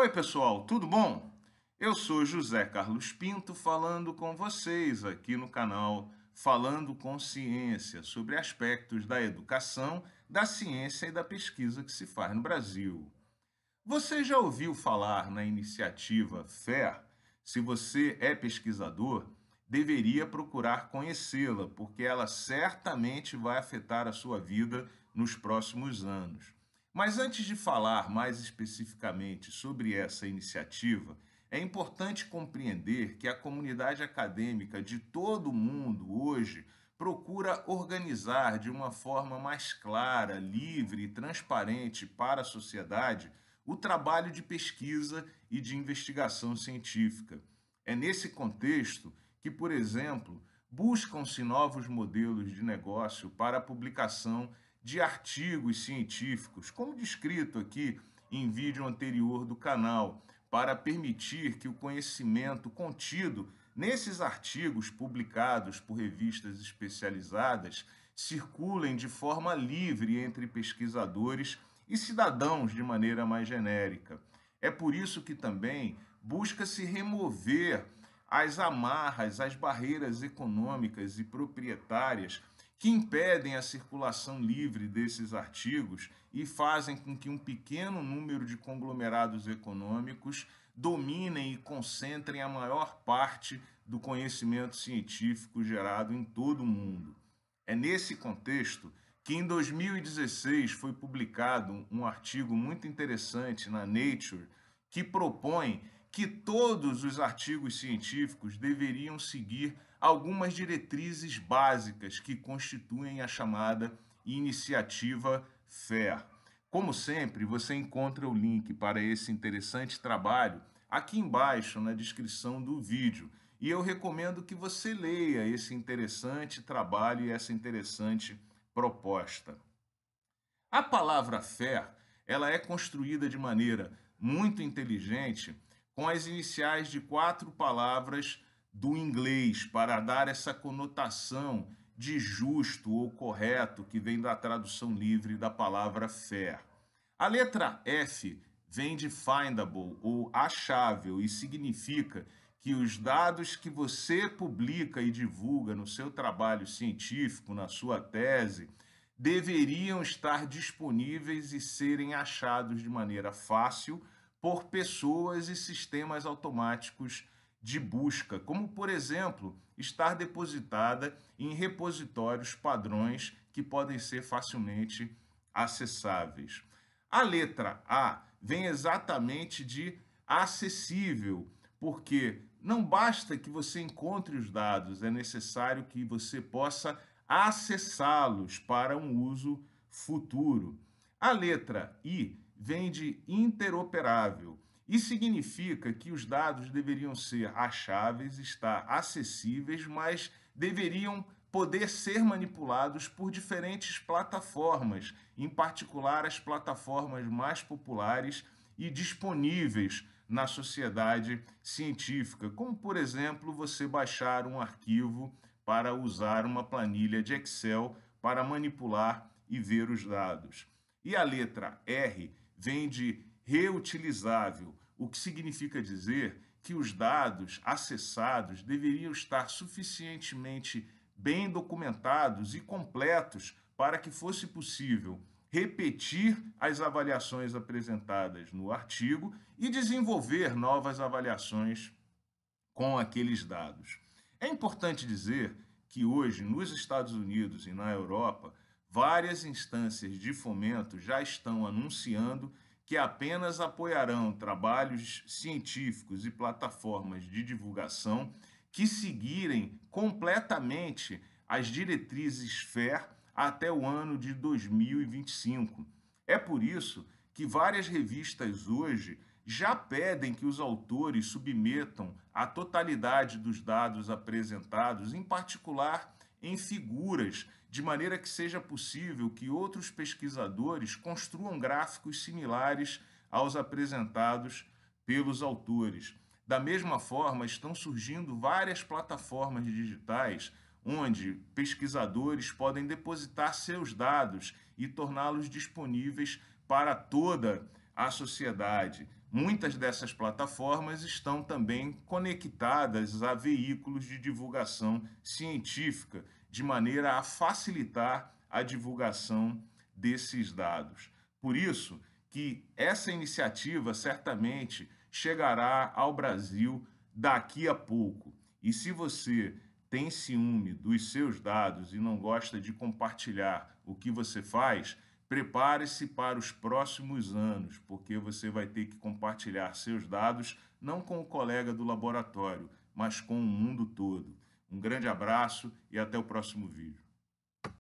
Oi, pessoal, tudo bom? Eu sou José Carlos Pinto falando com vocês aqui no canal Falando com Ciência sobre aspectos da educação, da ciência e da pesquisa que se faz no Brasil. Você já ouviu falar na iniciativa FAIR? Se você é pesquisador, deveria procurar conhecê-la, porque ela certamente vai afetar a sua vida nos próximos anos. Mas antes de falar mais especificamente sobre essa iniciativa, é importante compreender que a comunidade acadêmica de todo o mundo hoje procura organizar de uma forma mais clara, livre e transparente para a sociedade o trabalho de pesquisa e de investigação científica. É nesse contexto que, por exemplo, buscam-se novos modelos de negócio para a publicação de artigos científicos, como descrito aqui em vídeo anterior do canal, para permitir que o conhecimento contido nesses artigos publicados por revistas especializadas circulem de forma livre entre pesquisadores e cidadãos de maneira mais genérica. É por isso que também busca-se remover as amarras, as barreiras econômicas e proprietárias que impedem a circulação livre desses artigos e fazem com que um pequeno número de conglomerados econômicos dominem e concentrem a maior parte do conhecimento científico gerado em todo o mundo. É nesse contexto que em 2016 foi publicado um artigo muito interessante na Nature que propõe que todos os artigos científicos deveriam seguir algumas diretrizes básicas que constituem a chamada iniciativa FAIR. Como sempre, você encontra o link para esse interessante trabalho aqui embaixo na descrição do vídeo. E eu recomendo que você leia esse interessante trabalho e essa interessante proposta. A palavra fé, ela é construída de maneira muito inteligente com as iniciais de quatro palavras do inglês para dar essa conotação de justo ou correto que vem da tradução livre da palavra fair. A letra F vem de findable ou achável e significa que os dados que você publica e divulga no seu trabalho científico, na sua tese, deveriam estar disponíveis e serem achados de maneira fácil por pessoas e sistemas automáticos de busca, como, por exemplo, estar depositada em repositórios padrões que podem ser facilmente acessáveis. A letra A vem exatamente de acessível, porque não basta que você encontre os dados, é necessário que você possa acessá-los para um uso futuro. A letra I vem de interoperável e significa que os dados deveriam ser acháveis, estar acessíveis, mas deveriam poder ser manipulados por diferentes plataformas, em particular as plataformas mais populares e disponíveis na sociedade científica, como por exemplo você baixar um arquivo para usar uma planilha de Excel para manipular e ver os dados. E a letra R vem de reutilizável, o que significa dizer que os dados acessados deveriam estar suficientemente bem documentados e completos para que fosse possível repetir as avaliações apresentadas no artigo e desenvolver novas avaliações com aqueles dados. É importante dizer que hoje, nos Estados Unidos e na Europa, várias instâncias de fomento já estão anunciando que apenas apoiarão trabalhos científicos e plataformas de divulgação que seguirem completamente as diretrizes FAIR até o ano de 2025. É por isso que várias revistas hoje já pedem que os autores submetam a totalidade dos dados apresentados, em particular em figuras, de maneira que seja possível que outros pesquisadores construam gráficos similares aos apresentados pelos autores. Da mesma forma, estão surgindo várias plataformas digitais onde pesquisadores podem depositar seus dados e torná-los disponíveis para toda à sociedade. Muitas dessas plataformas estão também conectadas a veículos de divulgação científica, de maneira a facilitar a divulgação desses dados. Por isso que essa iniciativa certamente chegará ao Brasil daqui a pouco. E se você tem ciúme dos seus dados e não gosta de compartilhar o que você faz, prepare-se para os próximos anos, porque você vai ter que compartilhar seus dados não com o colega do laboratório, mas com o mundo todo. Um grande abraço e até o próximo vídeo.